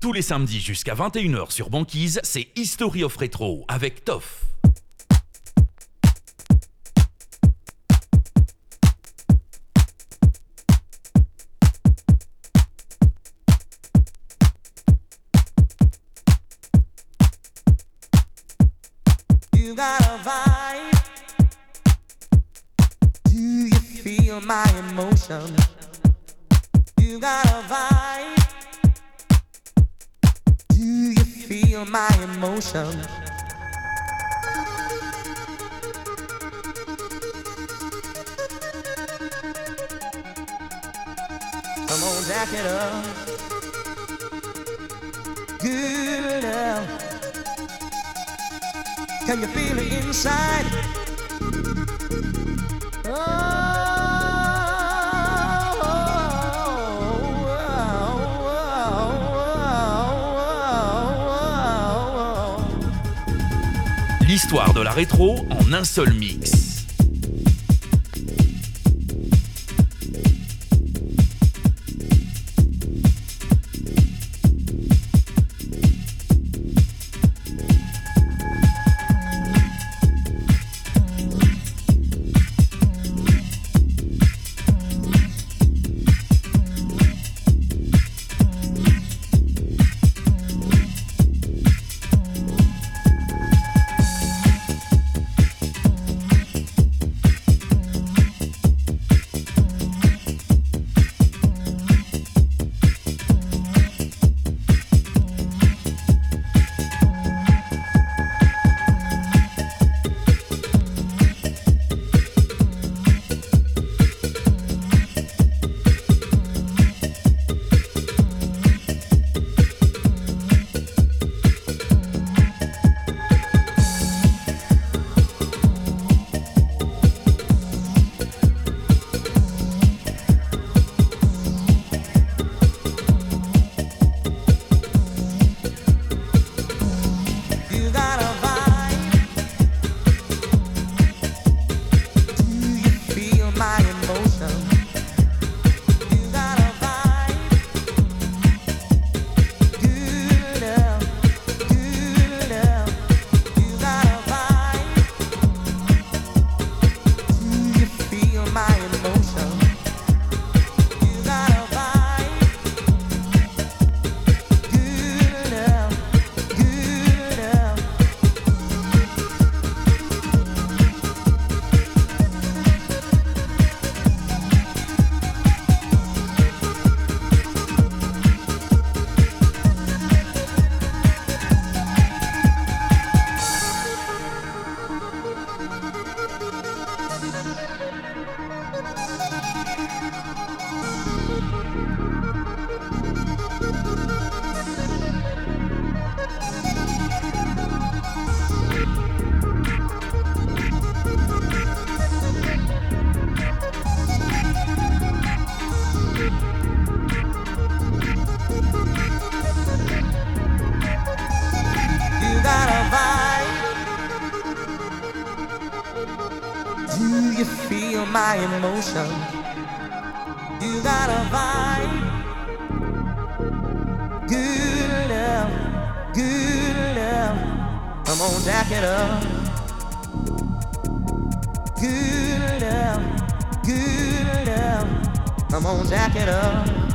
Tous les samedis jusqu'à 21h sur Banquise, c'est History of Retro avec Toff. You got vibe. You feel my emotion? You got vibe. Feel my emotion? Come on, jack it up. Good love. Can you feel it inside? L'histoire de la rétro en un seul mix. Come on, jack it up. Good love, good love. Come on, jack it up.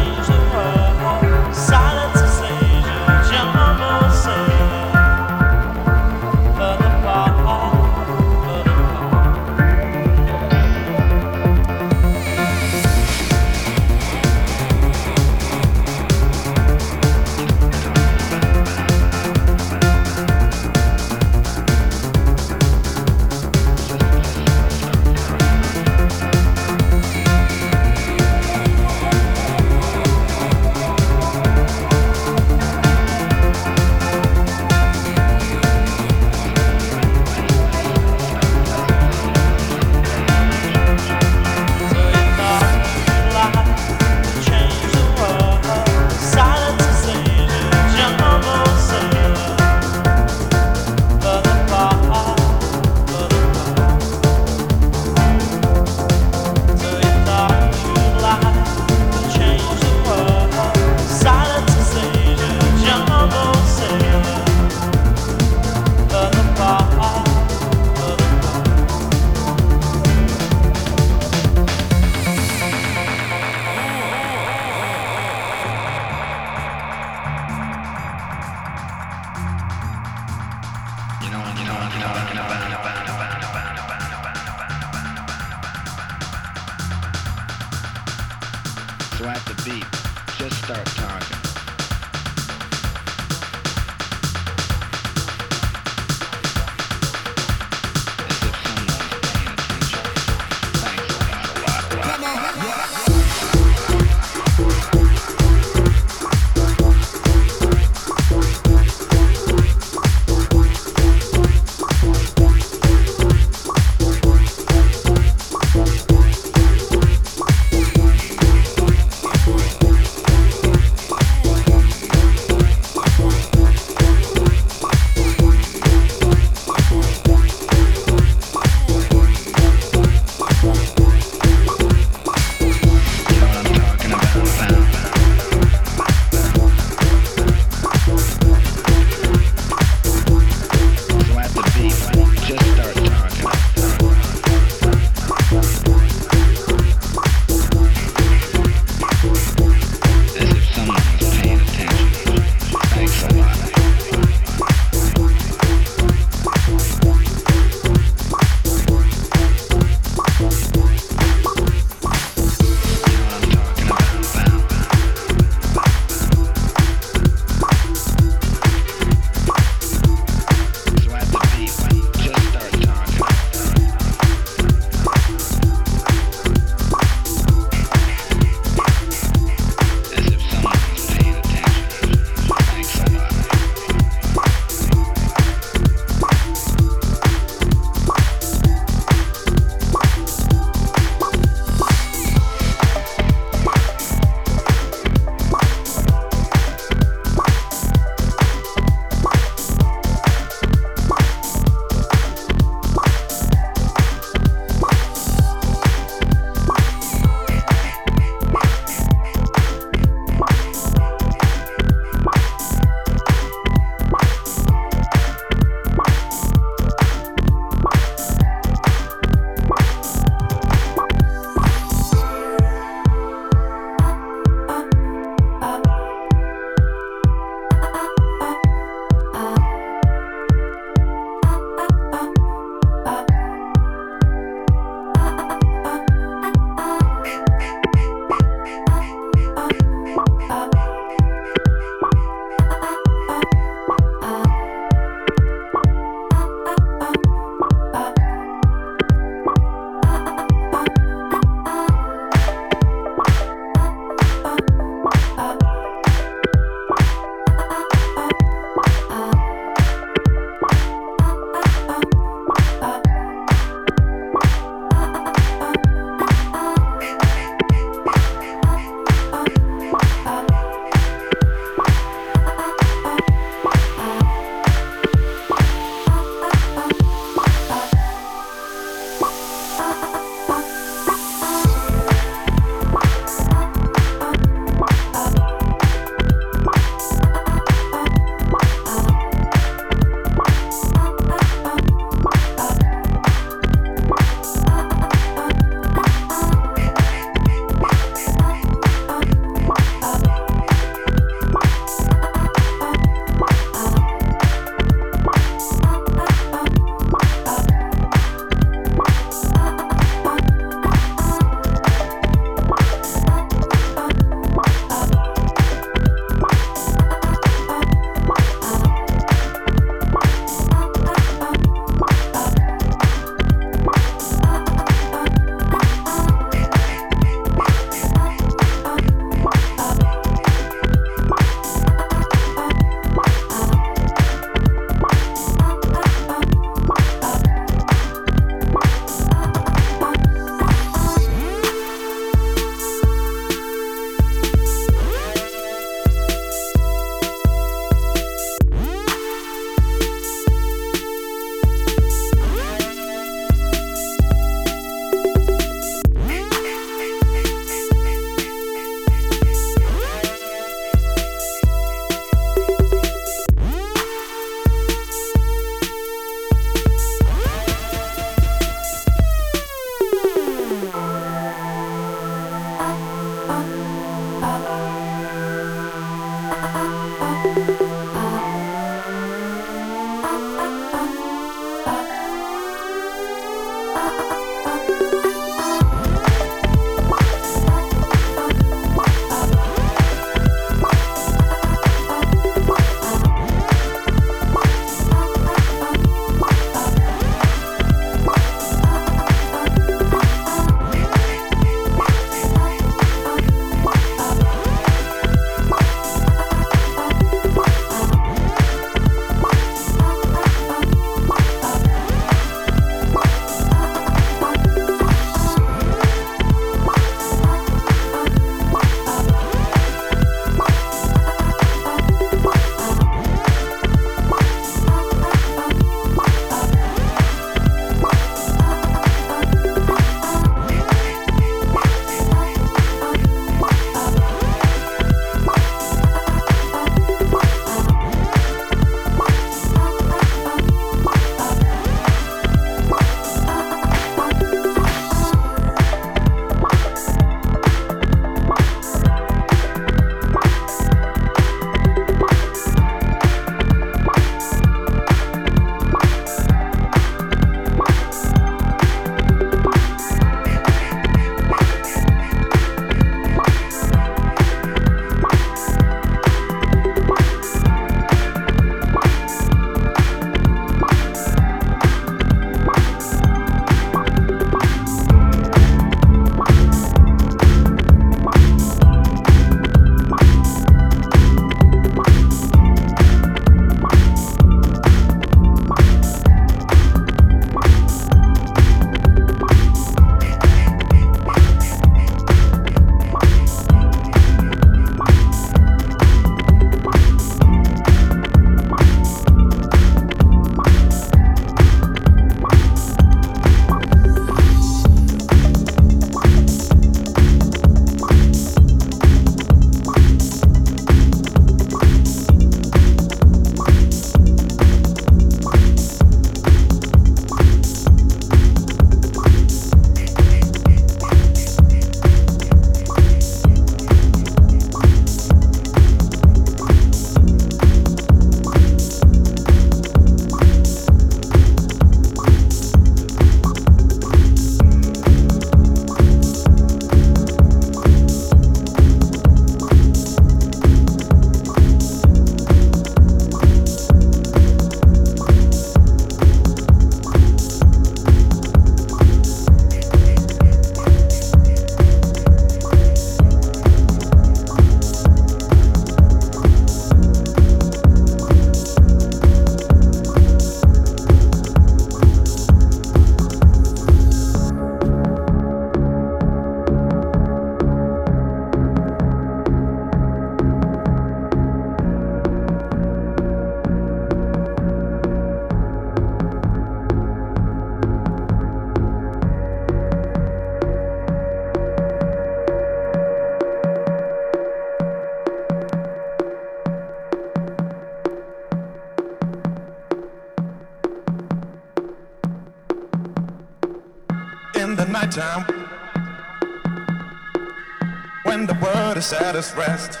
saddest rest,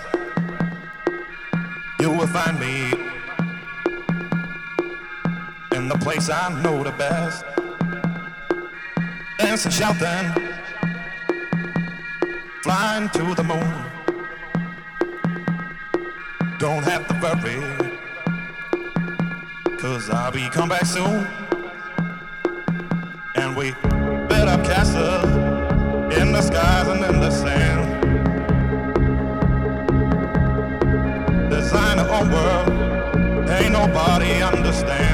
you will find me in the place I know the best. Dancing, shouting, flying to the moon. Don't have to worry, cause I'll be come back soon. And we build up castles in the skies and in the sand. nobody understands.